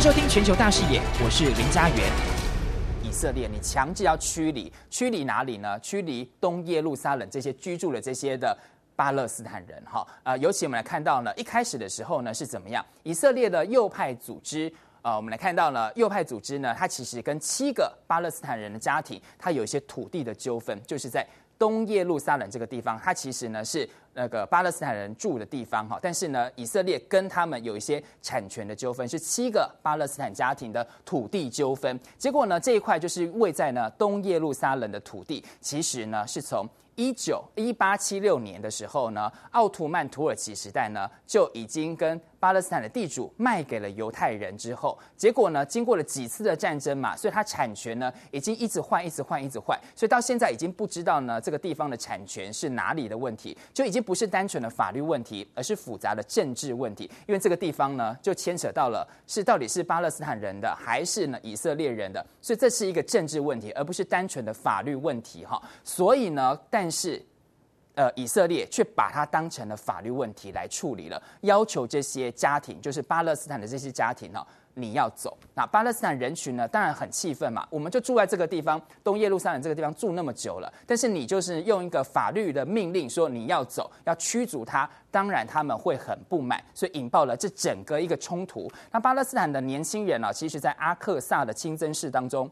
收听全球大视野，我是林家元。以色列，你强制要驱离，驱离哪里呢？驱离东耶路撒冷这些居住的这些的巴勒斯坦人。哈，呃，尤其我们来看到呢，一开始的时候呢是怎么样？以色列的右派组织，呃，我们来看到呢，右派组织呢，它其实跟七个巴勒斯坦人的家庭，它有一些土地的纠纷，就是在东耶路撒冷这个地方，它其实呢是。那个巴勒斯坦人住的地方哈，但是呢，以色列跟他们有一些产权的纠纷，是七个巴勒斯坦家庭的土地纠纷。结果呢，这一块就是位在呢东耶路撒冷的土地，其实呢是从一九一八七六年的时候呢，奥图曼土耳其时代呢就已经跟巴勒斯坦的地主卖给了犹太人之后，结果呢，经过了几次的战争嘛，所以他产权呢已经一直换，一直换，一直换，所以到现在已经不知道呢这个地方的产权是哪里的问题，就已经。不是单纯的法律问题，而是复杂的政治问题。因为这个地方呢，就牵扯到了是到底是巴勒斯坦人的，还是呢以色列人的，所以这是一个政治问题，而不是单纯的法律问题哈。所以呢，但是呃，以色列却把它当成了法律问题来处理了，要求这些家庭，就是巴勒斯坦的这些家庭呢。你要走，那巴勒斯坦人群呢？当然很气愤嘛。我们就住在这个地方，东耶路撒冷这个地方住那么久了，但是你就是用一个法律的命令说你要走，要驱逐他，当然他们会很不满，所以引爆了这整个一个冲突。那巴勒斯坦的年轻人呢，其实在阿克萨的清真寺当中。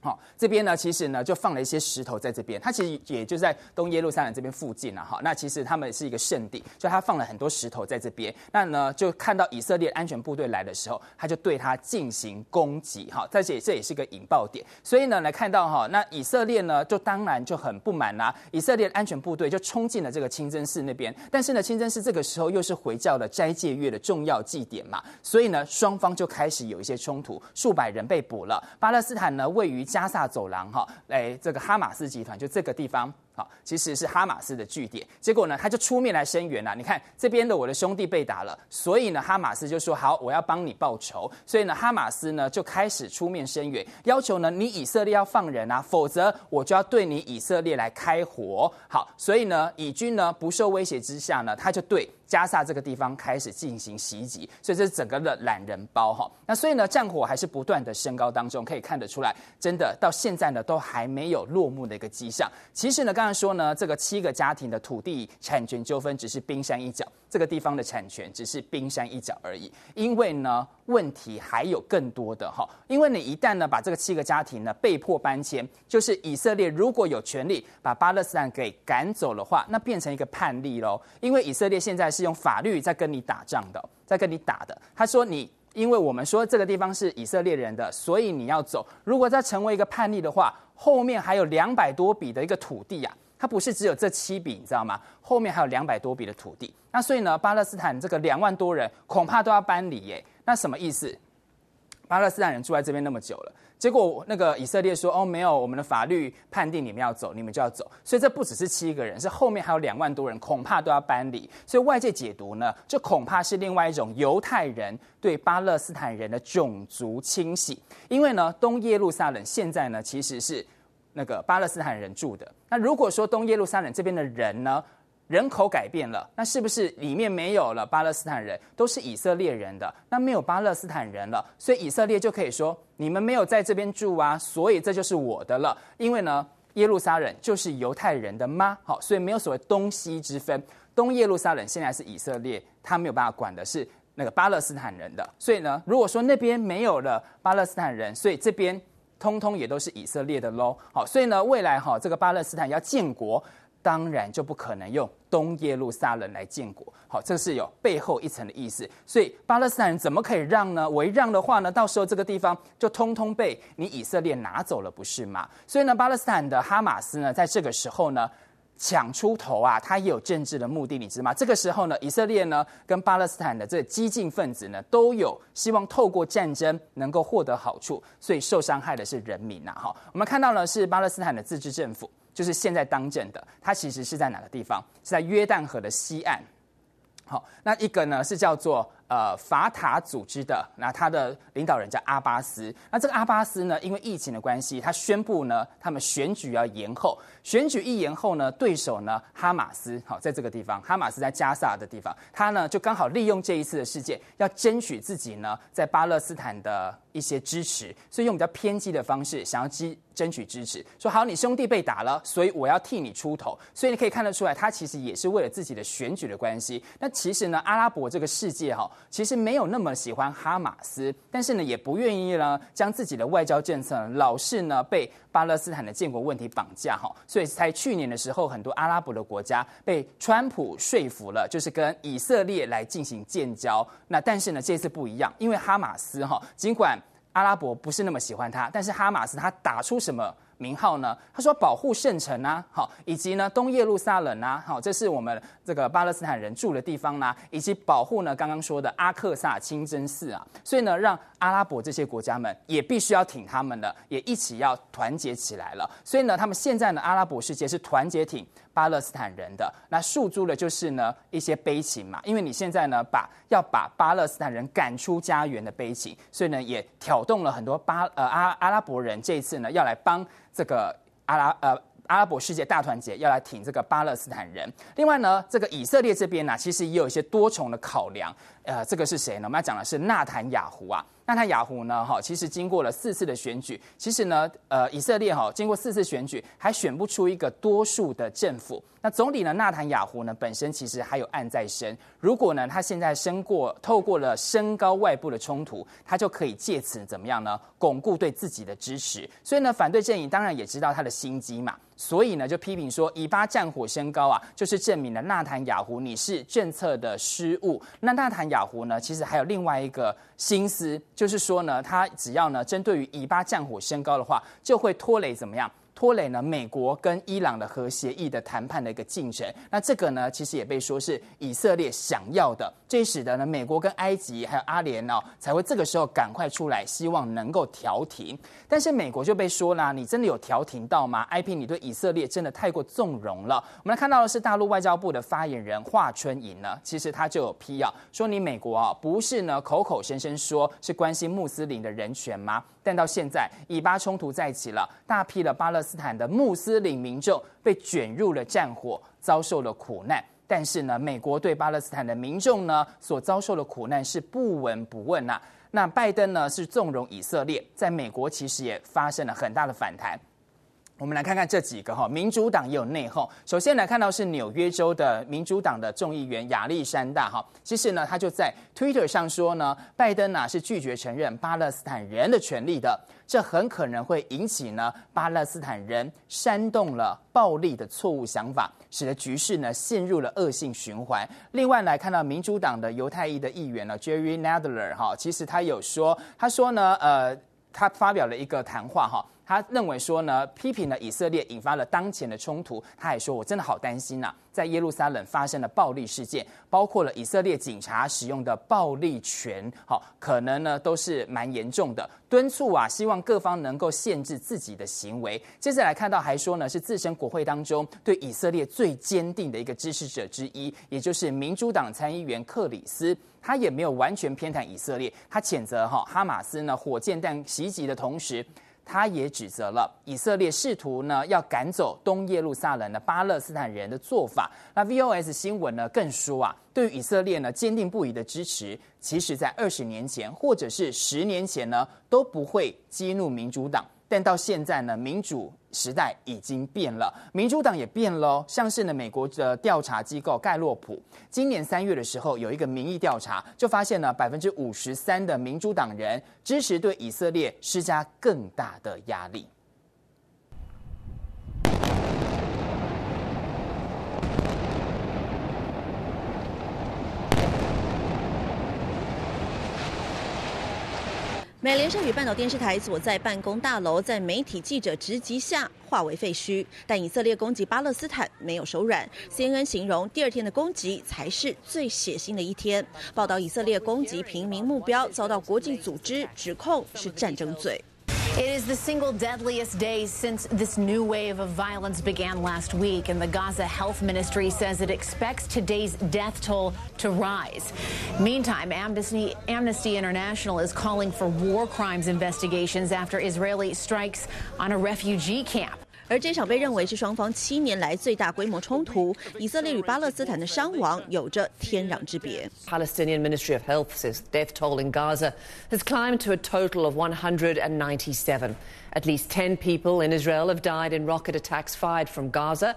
好，这边呢，其实呢，就放了一些石头在这边。它其实也就在东耶路撒冷这边附近了哈。那其实他们是一个圣地，所以他放了很多石头在这边。那呢，就看到以色列安全部队来的时候，他就对他进行攻击。哈，在这这也是个引爆点。所以呢，来看到哈，那以色列呢，就当然就很不满啦。以色列安全部队就冲进了这个清真寺那边。但是呢，清真寺这个时候又是回教的斋戒月的重要祭典嘛，所以呢，双方就开始有一些冲突，数百人被捕了。巴勒斯坦呢，位于加萨走廊哈，来这个哈马斯集团就这个地方。好，其实是哈马斯的据点。结果呢，他就出面来声援了。你看这边的我的兄弟被打了，所以呢，哈马斯就说好，我要帮你报仇。所以呢，哈马斯呢就开始出面声援，要求呢你以色列要放人啊，否则我就要对你以色列来开火。好，所以呢，以军呢不受威胁之下呢，他就对加萨这个地方开始进行袭击。所以这是整个的懒人包哈。那所以呢，战火还是不断的升高当中，可以看得出来，真的到现在呢都还没有落幕的一个迹象。其实呢，刚。说呢，这个七个家庭的土地产权纠纷只是冰山一角，这个地方的产权只是冰山一角而已。因为呢，问题还有更多的哈。因为你一旦呢把这个七个家庭呢被迫搬迁，就是以色列如果有权利把巴勒斯坦给赶走的话，那变成一个判例喽。因为以色列现在是用法律在跟你打仗的，在跟你打的。他说你，因为我们说这个地方是以色列人的，所以你要走。如果再成为一个叛逆的话，后面还有两百多笔的一个土地呀、啊。它不是只有这七笔，你知道吗？后面还有两百多笔的土地。那所以呢，巴勒斯坦这个两万多人恐怕都要搬离耶。那什么意思？巴勒斯坦人住在这边那么久了，结果那个以色列说：“哦，没有，我们的法律判定你们要走，你们就要走。”所以这不只是七个人，是后面还有两万多人恐怕都要搬离。所以外界解读呢，这恐怕是另外一种犹太人对巴勒斯坦人的种族清洗。因为呢，东耶路撒冷现在呢，其实是。那个巴勒斯坦人住的，那如果说东耶路撒冷这边的人呢，人口改变了，那是不是里面没有了巴勒斯坦人，都是以色列人的？那没有巴勒斯坦人了，所以以色列就可以说，你们没有在这边住啊，所以这就是我的了。因为呢，耶路撒冷就是犹太人的吗？好，所以没有所谓东西之分。东耶路撒冷现在是以色列，他没有办法管的是那个巴勒斯坦人的。所以呢，如果说那边没有了巴勒斯坦人，所以这边。通通也都是以色列的喽，好，所以呢，未来哈这个巴勒斯坦要建国，当然就不可能用东耶路撒冷来建国，好，这是有背后一层的意思。所以巴勒斯坦人怎么可以让呢？我一让的话呢，到时候这个地方就通通被你以色列拿走了，不是吗？所以呢，巴勒斯坦的哈马斯呢，在这个时候呢。抢出头啊，他也有政治的目的，你知道吗？这个时候呢，以色列呢跟巴勒斯坦的这激进分子呢，都有希望透过战争能够获得好处，所以受伤害的是人民呐。哈，我们看到呢是巴勒斯坦的自治政府，就是现在当政的，他其实是在哪个地方？是在约旦河的西岸。好，那一个呢是叫做呃法塔组织的，那他的领导人叫阿巴斯。那这个阿巴斯呢，因为疫情的关系，他宣布呢，他们选举要延后。选举一延后呢，对手呢哈马斯，好，在这个地方，哈马斯在加萨的地方，他呢就刚好利用这一次的事件，要争取自己呢在巴勒斯坦的一些支持，所以用比较偏激的方式，想要积争取支持，说好，你兄弟被打了，所以我要替你出头。所以你可以看得出来，他其实也是为了自己的选举的关系。那其实呢，阿拉伯这个世界哈，其实没有那么喜欢哈马斯，但是呢，也不愿意呢将自己的外交政策老是呢被巴勒斯坦的建国问题绑架哈。所以在去年的时候，很多阿拉伯的国家被川普说服了，就是跟以色列来进行建交。那但是呢，这次不一样，因为哈马斯哈，尽管阿拉伯不是那么喜欢他，但是哈马斯他打出什么名号呢？他说保护圣城啊，好，以及呢东耶路撒冷啊，好，这是我们这个巴勒斯坦人住的地方呢，以及保护呢刚刚说的阿克萨清真寺啊，所以呢让阿拉伯这些国家们也必须要挺他们的，也一起要团结起来了。所以呢，他们现在呢阿拉伯世界是团结挺巴勒斯坦人的，那诉诸的就是呢一些悲情嘛，因为你现在呢把要把巴勒斯坦人赶出家园的悲情，所以呢也挑动了很多巴呃阿阿拉伯人这一次呢要来帮这个阿拉呃阿拉伯世界大团结，要来挺这个巴勒斯坦人。另外呢，这个以色列这边呢，其实也有一些多重的考量。呃，这个是谁呢？我们要讲的是纳坦雅胡啊。纳坦雅胡呢，哈，其实经过了四次的选举，其实呢，呃，以色列哈，经过四次选举还选不出一个多数的政府。那总理呢，纳坦雅胡呢，本身其实还有案在身。如果呢，他现在升过，透过了升高外部的冲突，他就可以借此怎么样呢？巩固对自己的支持。所以呢，反对阵营当然也知道他的心机嘛，所以呢，就批评说，以巴战火升高啊，就是证明了纳坦雅胡你是政策的失误。那纳坦雅胡呢，其实还有另外一个心思。就是说呢，它只要呢，针对于以巴战火升高的话，就会拖累怎么样？拖累呢美国跟伊朗的核协议的谈判的一个进程，那这个呢其实也被说是以色列想要的，这使得呢美国跟埃及还有阿联哦才会这个时候赶快出来，希望能够调停。但是美国就被说啦，你真的有调停到吗？IP 你对以色列真的太过纵容了。我们来看到的是大陆外交部的发言人华春莹呢，其实他就有批啊，说你美国啊不是呢口口声声说是关心穆斯林的人权吗？但到现在以巴冲突再起了，大批的巴勒斯坦的穆斯林民众被卷入了战火，遭受了苦难。但是呢，美国对巴勒斯坦的民众呢所遭受的苦难是不闻不问呐、那拜登呢是纵容以色列，在美国其实也发生了很大的反弹。我们来看看这几个哈，民主党也有内讧。首先来看到是纽约州的民主党的众议员亚历山大哈，其实呢他就在 Twitter 上说呢，拜登呢是拒绝承认巴勒斯坦人的权利的，这很可能会引起呢巴勒斯坦人煽动了暴力的错误想法，使得局势呢陷入了恶性循环。另外来看到民主党的犹太裔的议员呢 Jerry Nadler 哈，其实他有说，他说呢呃，他发表了一个谈话哈。他认为说呢，批评了以色列引发了当前的冲突。他还说，我真的好担心呐、啊，在耶路撒冷发生的暴力事件，包括了以色列警察使用的暴力权，好，可能呢都是蛮严重的。敦促啊，希望各方能够限制自己的行为。接下来看到，还说呢是自身国会当中对以色列最坚定的一个支持者之一，也就是民主党参议员克里斯，他也没有完全偏袒以色列，他谴责哈哈马斯呢火箭弹袭击的同时。他也指责了以色列试图呢要赶走东耶路撒冷的巴勒斯坦人的做法。那 VOS 新闻呢更说啊，对于以色列呢坚定不移的支持，其实在二十年前或者是十年前呢都不会激怒民主党。但到现在呢，民主时代已经变了，民主党也变了。像是呢，美国的调查机构盖洛普，今年三月的时候有一个民意调查，就发现呢，百分之五十三的民主党人支持对以色列施加更大的压力。美联社与半岛电视台所在办公大楼在媒体记者直击下化为废墟，但以色列攻击巴勒斯坦没有手软。CNN 形容第二天的攻击才是最血腥的一天，报道以色列攻击平民目标遭到国际组织指控是战争罪。It is the single deadliest day since this new wave of violence began last week, and the Gaza Health Ministry says it expects today's death toll to rise. Meantime, Amnesty, Amnesty International is calling for war crimes investigations after Israeli strikes on a refugee camp. 而这场被认为是双方七年来最大规模冲突，以色列与巴勒斯坦的伤亡有着天壤之别。Palestinian Ministry of Health says death toll in Gaza has climbed to a total of 197. At least 10 people in Israel have died in rocket attacks fired from Gaza.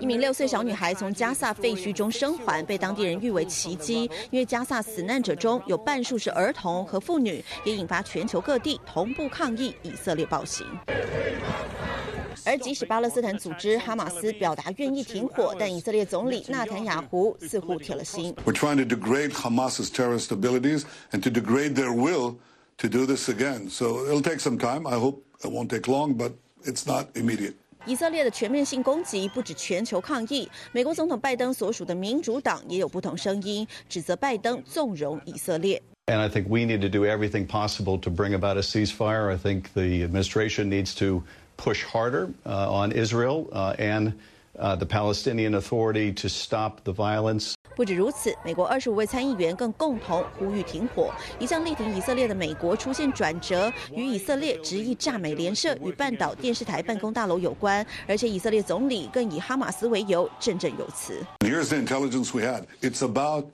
一名六岁小女孩从加萨废墟中生还，被当地人誉为奇迹。因为加萨死难者中有半数是儿童和妇女，也引发全球各地同步抗议以色列暴行。而即使巴勒斯坦组织哈马斯表达愿意停火，但以色列总理纳坦雅胡似乎铁了心。We're trying to degrade Hamas's terrorist abilities and to degrade their will to do this again. So it'll take some time. I hope it won't take long, but it's not immediate. 以色列的全面性攻击不止全球抗议，美国总统拜登所属的民主党也有不同声音，指责拜登纵容以色列。And I think we need to do everything possible to bring about a ceasefire. I think the administration needs to push harder uh, on Israel uh, and uh, the Palestinian Authority to stop the violence. 不止如此，美国二十五位参议员更共同呼吁停火。一向力挺以色列的美国出现转折，与以色列执意炸美联社与半岛电视台办公大楼有关，而且以色列总理更以哈马斯为由振振有词。Here's the intelligence we had. It's about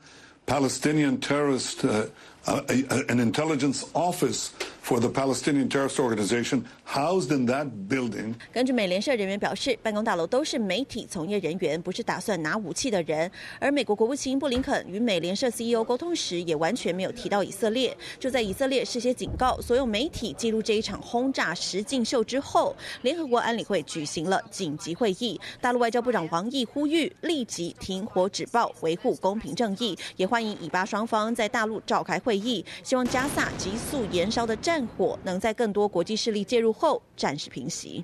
Palestinian terrorist, uh, uh, an intelligence office. For the Palestinian terrorist organization housed in that building. 根据美联社人员表示，办公大楼都是媒体从业人员，不是打算拿武器的人。而美国国务卿布林肯与美联社 CEO 沟通时，也完全没有提到以色列。就在以色列事先警告所有媒体记录这一场轰炸实境秀之后，联合国安理会举行了紧急会议。大陆外交部长王毅呼吁立即停火止暴，维护公平正义，也欢迎以巴双方在大陆召开会议，希望加萨急速延烧的战。战火能在更多国际势力介入后暂时平息。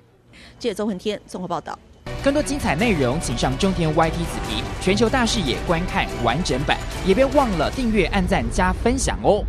记者周恒天综合报道。更多精彩内容，请上中天 YT 子皮全球大视野观看完整版，也别忘了订阅、按赞、加分享哦。